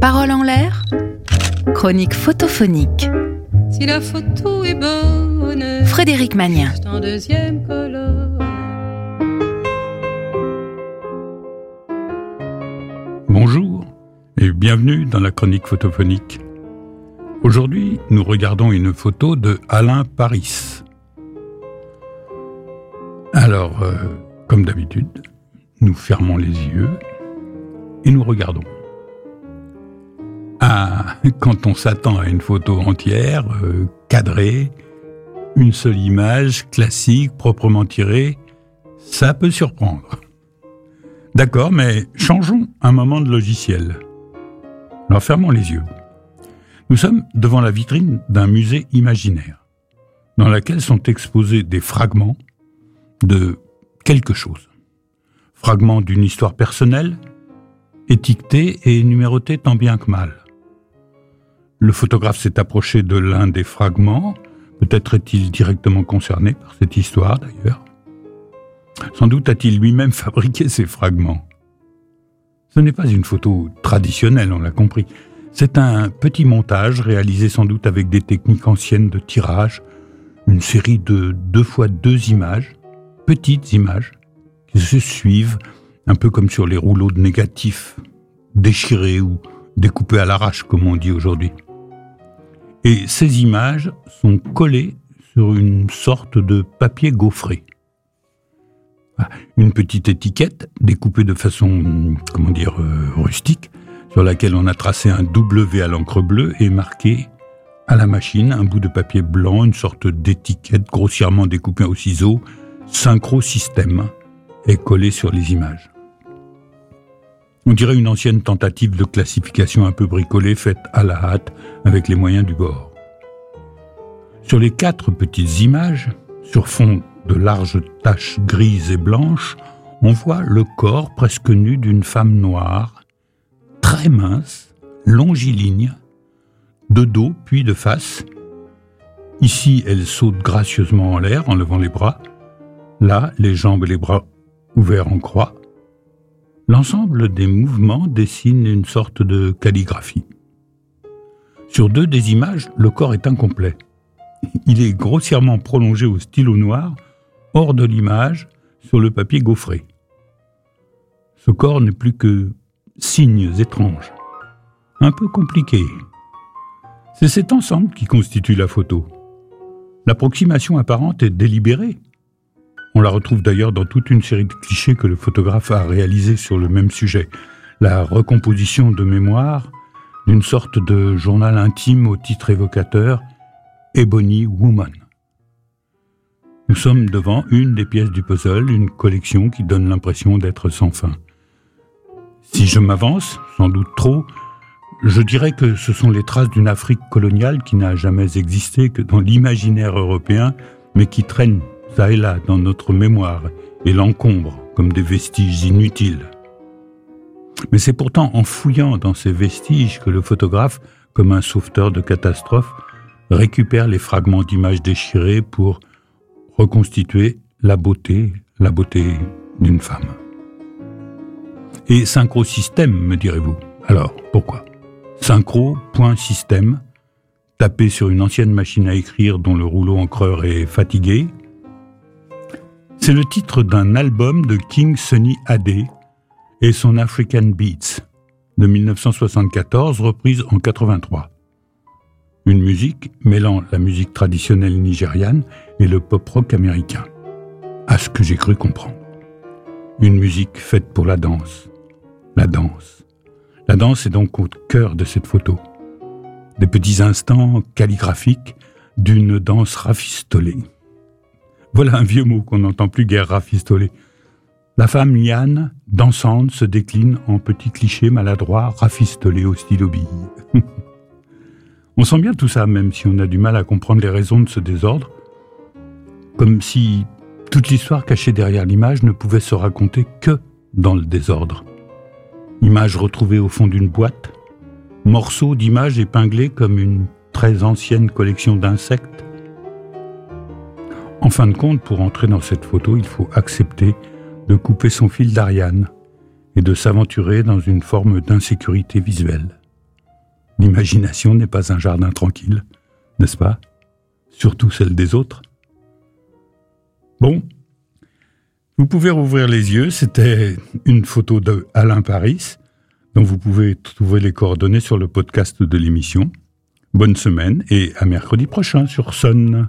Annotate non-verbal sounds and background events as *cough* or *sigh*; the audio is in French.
Parole en l'air, chronique photophonique. Si la photo est bonne, Frédéric Magnien. c'est en deuxième colonne. Bonjour et bienvenue dans la chronique photophonique. Aujourd'hui, nous regardons une photo de Alain Paris. Alors, euh, comme d'habitude, nous fermons les yeux et nous regardons. *laughs* Quand on s'attend à une photo entière, euh, cadrée, une seule image, classique, proprement tirée, ça peut surprendre. D'accord, mais changeons un moment de logiciel. Alors fermons les yeux. Nous sommes devant la vitrine d'un musée imaginaire, dans laquelle sont exposés des fragments de quelque chose. Fragments d'une histoire personnelle, étiquetés et numérotés tant bien que mal. Le photographe s'est approché de l'un des fragments, peut-être est-il directement concerné par cette histoire d'ailleurs. Sans doute a-t-il lui-même *laughs* fabriqué ces fragments. Ce n'est pas une photo traditionnelle, on l'a compris. C'est un petit montage réalisé sans doute avec des techniques anciennes de tirage, une série de deux fois deux images, petites images, qui se suivent, un peu comme sur les rouleaux de négatifs, déchirés ou découpés à l'arrache, comme on dit aujourd'hui. Et ces images sont collées sur une sorte de papier gaufré. Ah, Une petite étiquette découpée de façon, comment dire, euh, rustique, sur laquelle on a tracé un W à l'encre bleue et marqué à la machine un bout de papier blanc, une sorte d'étiquette grossièrement découpée au ciseau, synchro système, est collé sur les images. On dirait une ancienne tentative de classification un peu bricolée faite à la hâte avec les moyens du bord. Sur les quatre petites images, sur fond de larges taches grises et blanches, on voit le corps presque nu d'une femme noire, très mince, longiligne, de dos puis de face. Ici, elle saute gracieusement en l'air en levant les bras. Là, les jambes et les bras ouverts en croix. L'ensemble des mouvements dessine une sorte de calligraphie. Sur deux des images, le corps est incomplet. Il est grossièrement prolongé au stylo noir, hors de l'image, sur le papier gaufré. Ce corps n'est plus que signes étranges, un peu compliqués. C'est cet ensemble qui constitue la photo. L'approximation apparente est délibérée. On la retrouve d'ailleurs dans toute une série de clichés que le photographe a réalisés sur le même sujet. La recomposition de mémoire d'une sorte de journal intime au titre évocateur Ebony Woman. Nous sommes devant une des pièces du puzzle, une collection qui donne l'impression d'être sans fin. Si je m'avance, sans doute trop, je dirais que ce sont les traces d'une Afrique coloniale qui n'a jamais existé que dans l'imaginaire européen, mais qui traînent ça et là dans notre mémoire et l'encombre comme des vestiges inutiles. Mais c'est pourtant en fouillant dans ces vestiges que le photographe, comme un sauveteur de catastrophe, récupère les fragments d'images déchirées pour reconstituer la beauté, la beauté d'une femme. Et synchrosystème, me direz-vous. Alors, pourquoi? Synchro, point système, tapé sur une ancienne machine à écrire dont le rouleau encreur est fatigué. C'est le titre d'un album de King Sunny Ade et son African Beats de 1974, reprise en 83. Une musique mêlant la musique traditionnelle nigériane et le pop rock américain. À ce que j'ai cru comprendre. Une musique faite pour la danse. La danse. La danse est donc au cœur de cette photo. Des petits instants calligraphiques d'une danse rafistolée. Voilà un vieux mot qu'on n'entend plus guère rafistoler. La femme Yann, dansante, se décline en petits clichés maladroits rafistolés au stylo bille. *laughs* on sent bien tout ça, même si on a du mal à comprendre les raisons de ce désordre. Comme si toute l'histoire cachée derrière l'image ne pouvait se raconter que dans le désordre. Image retrouvée au fond d'une boîte, morceaux d'images épinglés comme une très ancienne collection d'insectes. En fin de compte, pour entrer dans cette photo, il faut accepter de couper son fil d'Ariane et de s'aventurer dans une forme d'insécurité visuelle. L'imagination n'est pas un jardin tranquille, n'est-ce pas? Surtout celle des autres. Bon, vous pouvez rouvrir les yeux, c'était une photo de Alain Paris, dont vous pouvez trouver les coordonnées sur le podcast de l'émission. Bonne semaine et à mercredi prochain sur Sun.